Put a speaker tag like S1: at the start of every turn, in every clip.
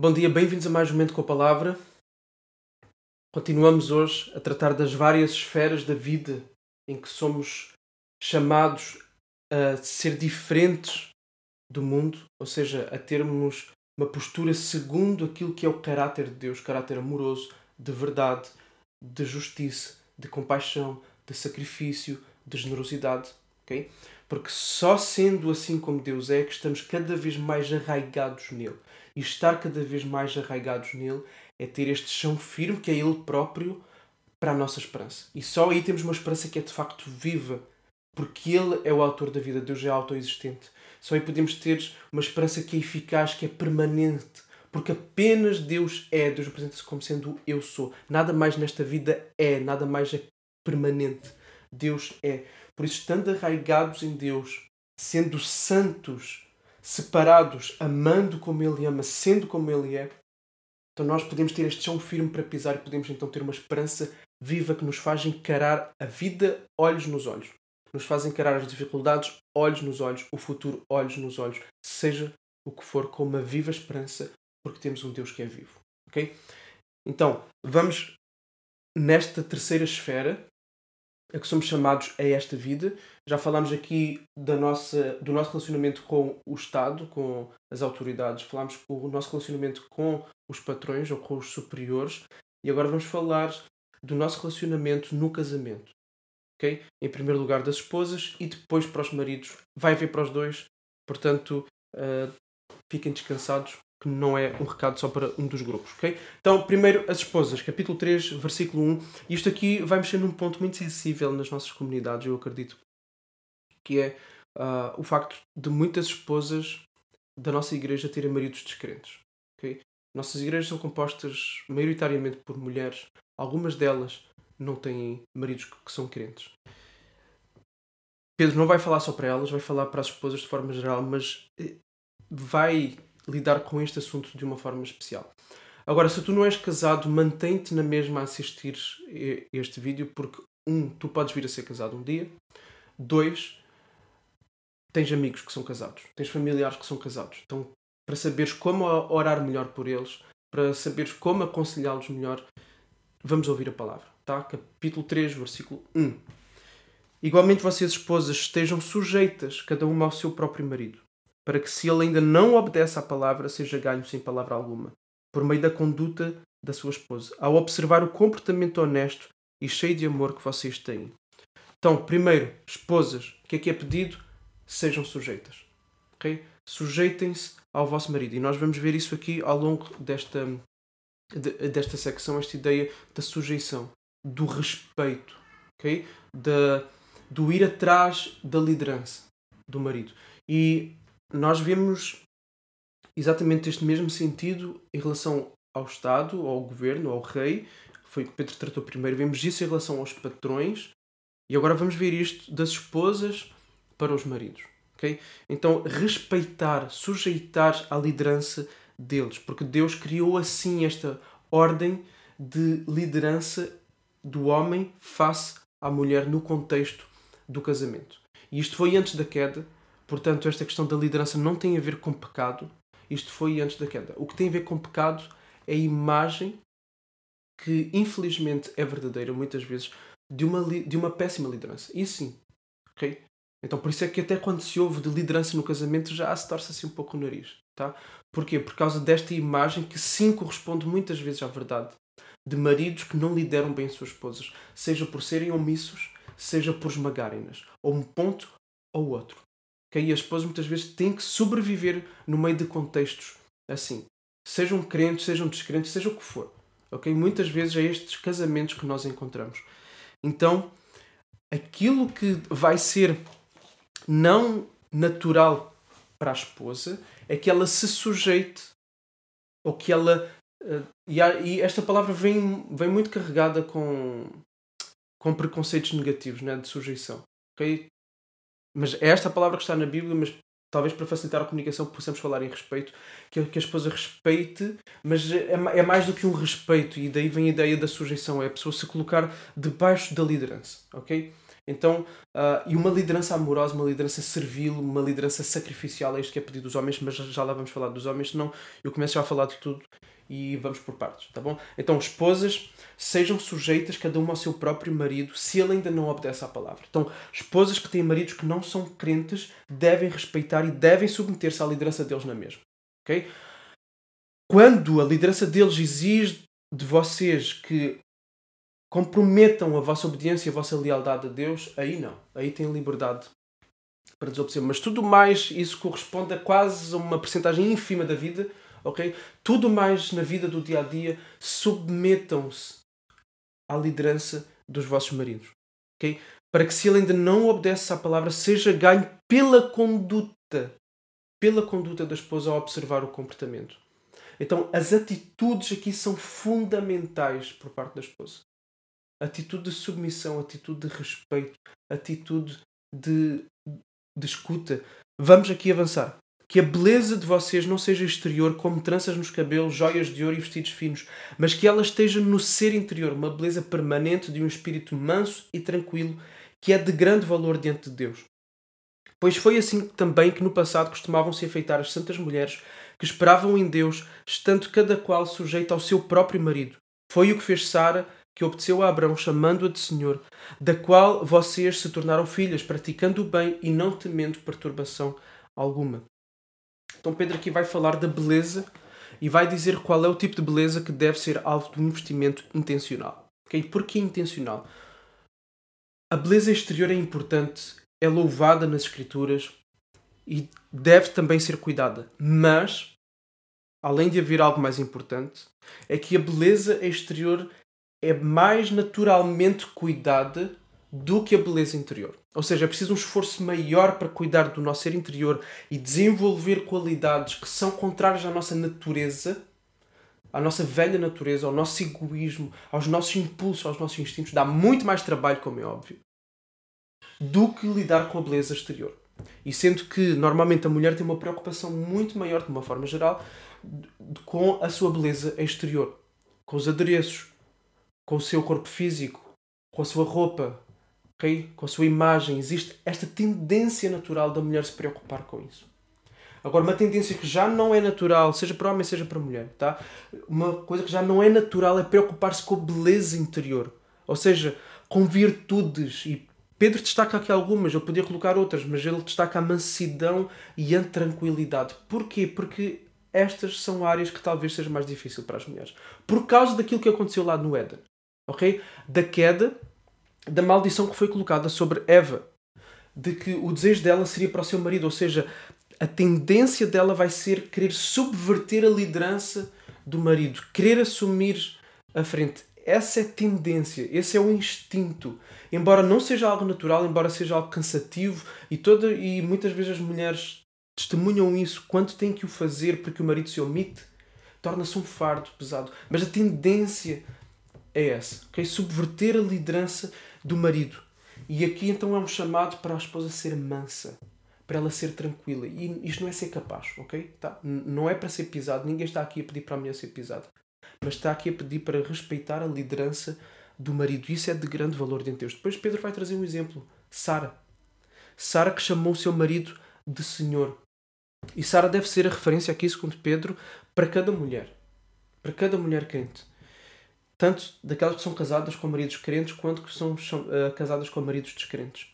S1: Bom dia, bem-vindos a mais um Momento com a Palavra. Continuamos hoje a tratar das várias esferas da vida em que somos chamados a ser diferentes do mundo, ou seja, a termos uma postura segundo aquilo que é o caráter de Deus, caráter amoroso, de verdade, de justiça, de compaixão, de sacrifício, de generosidade, ok? Porque só sendo assim como Deus é que estamos cada vez mais arraigados nele. E estar cada vez mais arraigados nele é ter este chão firme que é ele próprio para a nossa esperança. E só aí temos uma esperança que é de facto viva, porque ele é o autor da vida, Deus é autoexistente. Só aí podemos ter uma esperança que é eficaz, que é permanente, porque apenas Deus é. Deus apresenta-se como sendo eu sou. Nada mais nesta vida é, nada mais é permanente. Deus é. Por isso, estando arraigados em Deus, sendo santos, separados, amando como Ele ama, sendo como Ele é, então nós podemos ter este chão firme para pisar e podemos então ter uma esperança viva que nos faz encarar a vida olhos nos olhos. Nos faz encarar as dificuldades olhos nos olhos, o futuro olhos nos olhos, seja o que for, com uma viva esperança, porque temos um Deus que é vivo. Ok? Então, vamos nesta terceira esfera a que somos chamados a esta vida. Já falámos aqui da nossa, do nosso relacionamento com o Estado, com as autoridades, falámos do nosso relacionamento com os patrões ou com os superiores, e agora vamos falar do nosso relacionamento no casamento. Okay? Em primeiro lugar das esposas e depois para os maridos. Vai haver para os dois, portanto, uh, fiquem descansados que não é um recado só para um dos grupos, ok? Então, primeiro, as esposas, capítulo 3, versículo 1. Isto aqui vai mexer num ponto muito sensível nas nossas comunidades, eu acredito, que é uh, o facto de muitas esposas da nossa igreja terem maridos descrentes, ok? Nossas igrejas são compostas maioritariamente por mulheres, algumas delas não têm maridos que são crentes. Pedro não vai falar só para elas, vai falar para as esposas de forma geral, mas eh, vai lidar com este assunto de uma forma especial. Agora, se tu não és casado, mantém-te na mesma a assistir este vídeo, porque, um, tu podes vir a ser casado um dia. Dois, tens amigos que são casados, tens familiares que são casados. Então, para saberes como orar melhor por eles, para saberes como aconselhá-los melhor, vamos ouvir a palavra. Tá? Capítulo 3, versículo 1. Igualmente, vocês, esposas, estejam sujeitas, cada uma ao seu próprio marido para que, se ele ainda não obedece à palavra, seja ganho sem palavra alguma, por meio da conduta da sua esposa, ao observar o comportamento honesto e cheio de amor que vocês têm. Então, primeiro, esposas, o que é que é pedido? Sejam sujeitas. Okay? Sujeitem-se ao vosso marido. E nós vamos ver isso aqui ao longo desta, desta secção, esta ideia da sujeição, do respeito, okay? da, do ir atrás da liderança do marido. E nós vemos exatamente este mesmo sentido em relação ao Estado, ao governo, ao rei, foi o que Pedro tratou primeiro. Vemos isso em relação aos patrões e agora vamos ver isto das esposas para os maridos. Okay? Então, respeitar, sujeitar à liderança deles, porque Deus criou assim esta ordem de liderança do homem face à mulher no contexto do casamento. E isto foi antes da queda, Portanto, esta questão da liderança não tem a ver com pecado. Isto foi antes da queda. O que tem a ver com pecado é a imagem que, infelizmente, é verdadeira muitas vezes de uma, de uma péssima liderança. Isso sim. Ok? Então, por isso é que até quando se ouve de liderança no casamento já se torce assim um pouco o nariz. Tá? Porquê? Por causa desta imagem que sim corresponde muitas vezes à verdade. De maridos que não lideram bem as suas esposas. Seja por serem omissos, seja por esmagarem-nas. Ou um ponto ou outro. Okay? E as esposas muitas vezes têm que sobreviver no meio de contextos assim. Sejam crentes, sejam descrentes, seja o que for. Okay? Muitas vezes é estes casamentos que nós encontramos. Então, aquilo que vai ser não natural para a esposa é que ela se sujeite ou que ela. Uh, e, há, e, esta palavra vem, vem muito carregada com, com preconceitos negativos né, de sujeição. Okay? Mas é esta palavra que está na Bíblia, mas talvez para facilitar a comunicação possamos falar em respeito, que, que a esposa respeite, mas é, é mais do que um respeito, e daí vem a ideia da sujeição, é a pessoa se colocar debaixo da liderança, ok? Então, uh, e uma liderança amorosa, uma liderança servil, uma liderança sacrificial, é isto que é pedido dos homens, mas já lá vamos falar dos homens, senão eu começo já a falar de tudo e vamos por partes, tá bom? Então, esposas, sejam sujeitas cada uma ao seu próprio marido, se ele ainda não obedece à palavra. Então, esposas que têm maridos que não são crentes devem respeitar e devem submeter-se à liderança deles na mesma, ok? Quando a liderança deles exige de vocês que comprometam a vossa obediência e a vossa lealdade a Deus, aí não. Aí têm liberdade para desobedecer. Mas tudo mais, isso corresponde a quase uma percentagem ínfima da vida, ok? Tudo mais na vida do dia a dia, submetam-se à liderança dos vossos maridos, ok? Para que se ele ainda não obedece à palavra, seja ganho pela conduta, pela conduta da esposa ao observar o comportamento. Então, as atitudes aqui são fundamentais por parte da esposa atitude de submissão, atitude de respeito, atitude de, de escuta. Vamos aqui avançar. Que a beleza de vocês não seja exterior, como tranças nos cabelos, joias de ouro e vestidos finos, mas que ela esteja no ser interior, uma beleza permanente de um espírito manso e tranquilo, que é de grande valor diante de Deus. Pois foi assim também que no passado costumavam se afeitar as santas mulheres que esperavam em Deus, estando cada qual sujeita ao seu próprio marido. Foi o que fez Sara que obteceu a Abraão chamando-a de Senhor, da qual vocês se tornaram filhas, praticando o bem e não temendo perturbação alguma. Então Pedro aqui vai falar da beleza e vai dizer qual é o tipo de beleza que deve ser alvo de um investimento intencional. Okay? Por que intencional? A beleza exterior é importante, é louvada nas Escrituras e deve também ser cuidada. Mas, além de haver algo mais importante, é que a beleza exterior é mais naturalmente cuidada do que a beleza interior. Ou seja, é preciso um esforço maior para cuidar do nosso ser interior e desenvolver qualidades que são contrárias à nossa natureza, à nossa velha natureza, ao nosso egoísmo, aos nossos impulsos, aos nossos instintos. Dá muito mais trabalho, como é óbvio, do que lidar com a beleza exterior. E sendo que normalmente a mulher tem uma preocupação muito maior, de uma forma geral, com a sua beleza exterior, com os adereços, com o seu corpo físico, com a sua roupa, okay? com a sua imagem. Existe esta tendência natural da mulher se preocupar com isso. Agora, uma tendência que já não é natural, seja para homem, seja para mulher, tá? Uma coisa que já não é natural é preocupar-se com a beleza interior. Ou seja, com virtudes. E Pedro destaca aqui algumas, eu podia colocar outras, mas ele destaca a mansidão e a tranquilidade. Porquê? Porque estas são áreas que talvez seja mais difícil para as mulheres. Por causa daquilo que aconteceu lá no Éden ok? Da queda, da maldição que foi colocada sobre Eva, de que o desejo dela seria para o seu marido, ou seja, a tendência dela vai ser querer subverter a liderança do marido, querer assumir a frente. Essa é a tendência, esse é o instinto. Embora não seja algo natural, embora seja algo cansativo e toda e muitas vezes as mulheres testemunham isso quando têm que o fazer porque o marido se omite, torna-se um fardo pesado. Mas a tendência é essa, ok? Subverter a liderança do marido. E aqui então é um chamado para a esposa ser mansa, para ela ser tranquila. E isto não é ser capaz, ok? Tá? Não é para ser pisado, ninguém está aqui a pedir para a mulher ser pisada, mas está aqui a pedir para respeitar a liderança do marido. Isso é de grande valor diante de Deus. Depois Pedro vai trazer um exemplo: Sara. Sara que chamou o seu marido de Senhor. E Sara deve ser a referência aqui, segundo Pedro, para cada mulher. Para cada mulher crente tanto daquelas que são casadas com maridos crentes quanto que são uh, casadas com maridos descrentes.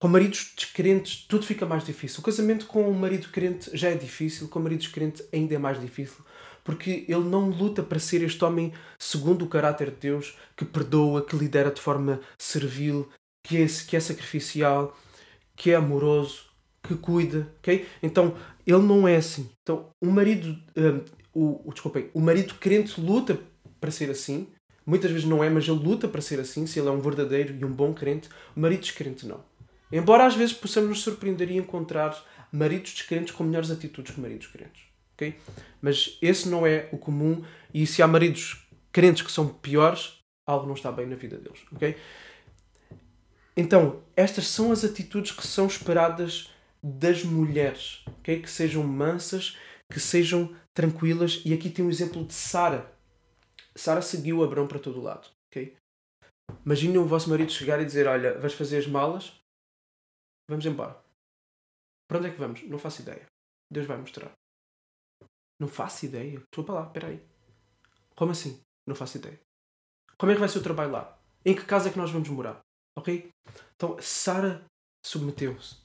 S1: Com maridos descrentes tudo fica mais difícil. O casamento com um marido crente já é difícil, com um marido descrente ainda é mais difícil, porque ele não luta para ser este homem segundo o caráter de Deus, que perdoa, que lidera de forma servil, que é, que é sacrificial, que é amoroso, que cuida, ok? Então, ele não é assim. Então, o marido, uh, o, o, desculpem, o marido crente luta para ser assim. Muitas vezes não é, mas ele luta para ser assim, se ele é um verdadeiro e um bom crente. O marido descrente não. Embora às vezes possamos nos surpreender e encontrar maridos descrentes com melhores atitudes que maridos crentes. Okay? Mas esse não é o comum e se há maridos crentes que são piores, algo não está bem na vida deles. Okay? Então, estas são as atitudes que são esperadas das mulheres, okay? que sejam mansas, que sejam tranquilas. E aqui tem um exemplo de Sara, Sara seguiu Abrão para todo lado. Okay? Imaginem o vosso marido chegar e dizer: Olha, vais fazer as malas, vamos embora. Para onde é que vamos? Não faço ideia. Deus vai mostrar. Não faço ideia. Estou para lá, espera aí. Como assim? Não faço ideia. Como é que vai ser o trabalho lá? Em que casa é que nós vamos morar? Ok? Então, Sara submeteu-se.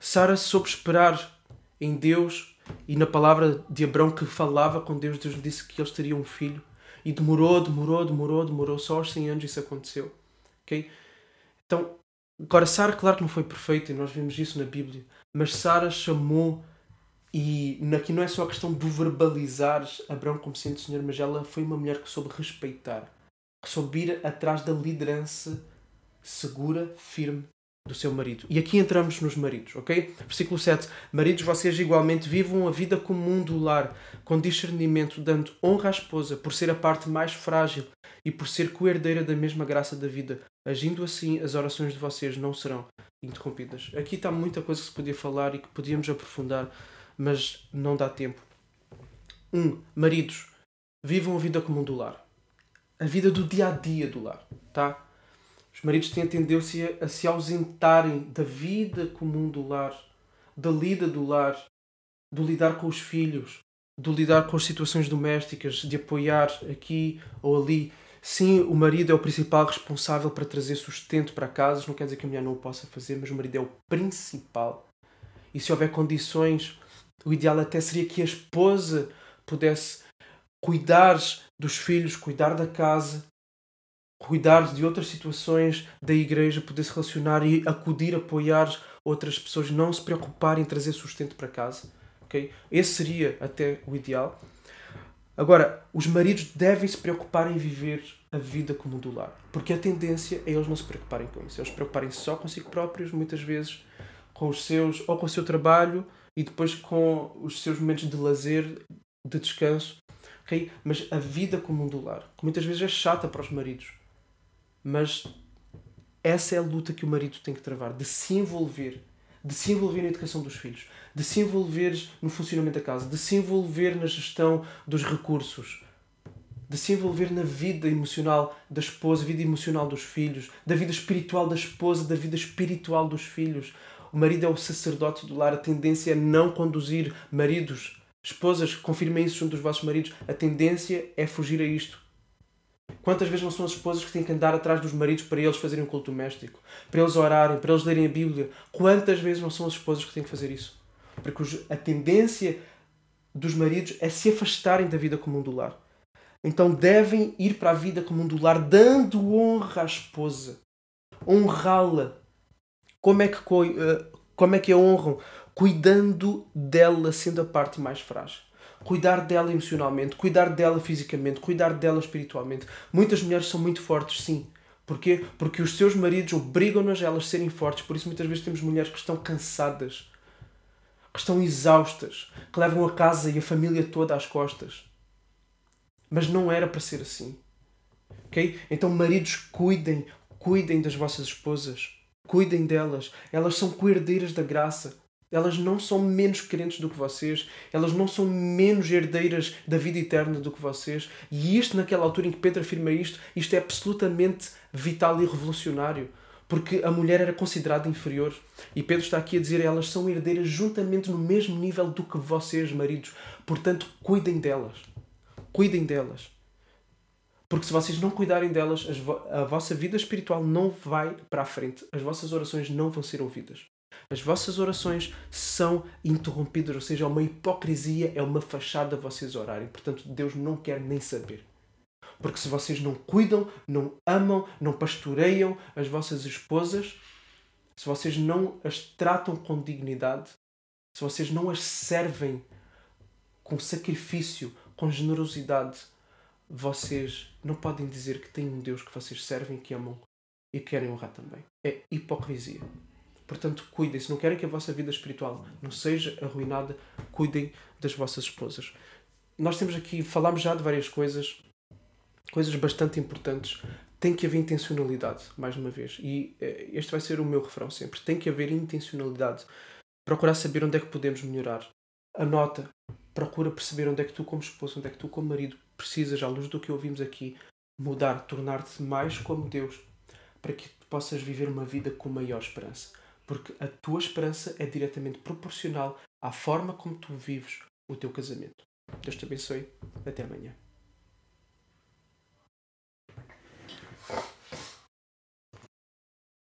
S1: Sara soube esperar em Deus e na palavra de Abraão que falava com Deus. Deus lhe disse que eles teriam um filho. E demorou, demorou, demorou, demorou. Só aos 100 anos isso aconteceu. Ok? Então, agora, Sara, claro que não foi perfeita, e nós vimos isso na Bíblia. Mas Sara chamou e aqui não é só a questão de verbalizar Abraão como sendo Senhor, mas ela foi uma mulher que soube respeitar, que soube ir atrás da liderança segura, firme do seu marido. E aqui entramos nos maridos, ok? Versículo 7. Maridos, vocês igualmente vivam a vida comum do lar, com discernimento, dando honra à esposa por ser a parte mais frágil e por ser coerdeira da mesma graça da vida. Agindo assim, as orações de vocês não serão interrompidas. Aqui está muita coisa que se podia falar e que podíamos aprofundar mas não dá tempo. Um, maridos, vivam a vida comum do lar. A vida do dia a dia do lar, tá? Os maridos têm a tendência a se ausentarem da vida comum do lar, da lida do lar, do lidar com os filhos, do lidar com as situações domésticas, de apoiar aqui ou ali. Sim, o marido é o principal responsável para trazer sustento para casa. Não quer dizer que a mulher não o possa fazer, mas o marido é o principal. E se houver condições o ideal até seria que a esposa pudesse cuidar dos filhos, cuidar da casa, cuidar de outras situações da igreja, poder se relacionar e acudir, apoiar outras pessoas, não se preocupar em trazer sustento para casa. Okay? Esse seria até o ideal. Agora, os maridos devem se preocupar em viver a vida como do lar, porque a tendência é eles não se preocuparem com isso, eles se preocuparem só consigo próprios, muitas vezes com os seus ou com o seu trabalho e depois com os seus momentos de lazer, de descanso. Okay? Mas a vida comum do lar, que muitas vezes é chata para os maridos, mas essa é a luta que o marido tem que travar, de se envolver, de se envolver na educação dos filhos, de se envolver no funcionamento da casa, de se envolver na gestão dos recursos, de se envolver na vida emocional da esposa, vida emocional dos filhos, da vida espiritual da esposa, da vida espiritual dos filhos, o marido é o sacerdote do lar, a tendência é não conduzir maridos, esposas, confirmem isso junto dos vossos maridos, a tendência é fugir a isto. Quantas vezes não são as esposas que têm que andar atrás dos maridos para eles fazerem um culto doméstico, para eles orarem, para eles lerem a Bíblia? Quantas vezes não são as esposas que têm que fazer isso? Porque a tendência dos maridos é se afastarem da vida comum do lar. Então devem ir para a vida comum do lar, dando honra à esposa, honrá-la, como é que, eh, como é que a honram? Cuidando dela, sendo a parte mais frágil. Cuidar dela emocionalmente, cuidar dela fisicamente, cuidar dela espiritualmente. Muitas mulheres são muito fortes, sim. Porquê? Porque os seus maridos obrigam-nas a elas serem fortes. Por isso, muitas vezes, temos mulheres que estão cansadas, que estão exaustas, que levam a casa e a família toda às costas. Mas não era para ser assim. Ok? Então, maridos, cuidem, cuidem das vossas esposas. Cuidem delas. Elas são coerdeiras da graça. Elas não são menos crentes do que vocês. Elas não são menos herdeiras da vida eterna do que vocês. E isto, naquela altura em que Pedro afirma isto, isto é absolutamente vital e revolucionário. Porque a mulher era considerada inferior. E Pedro está aqui a dizer elas são herdeiras juntamente no mesmo nível do que vocês, maridos. Portanto, cuidem delas. Cuidem delas. Porque se vocês não cuidarem delas, a vossa vida espiritual não vai para a frente. As vossas orações não vão ser ouvidas. As vossas orações são interrompidas, ou seja, é uma hipocrisia, é uma fachada vocês orarem. Portanto, Deus não quer nem saber. Porque se vocês não cuidam, não amam, não pastoreiam as vossas esposas, se vocês não as tratam com dignidade, se vocês não as servem com sacrifício, com generosidade, vocês não podem dizer que têm um Deus que vocês servem, que amam e querem honrar também. É hipocrisia. Portanto, cuidem. Se não querem que a vossa vida espiritual não seja arruinada, cuidem das vossas esposas. Nós temos aqui, falámos já de várias coisas, coisas bastante importantes. Tem que haver intencionalidade, mais uma vez. E eh, este vai ser o meu refrão sempre. Tem que haver intencionalidade. Procurar saber onde é que podemos melhorar. Anota, procura perceber onde é que tu, como esposa, onde é que tu, como marido, precisas, à luz do que ouvimos aqui, mudar, tornar-te mais como Deus, para que possas viver uma vida com maior esperança. Porque a tua esperança é diretamente proporcional à forma como tu vives o teu casamento. Deus te abençoe. Até amanhã.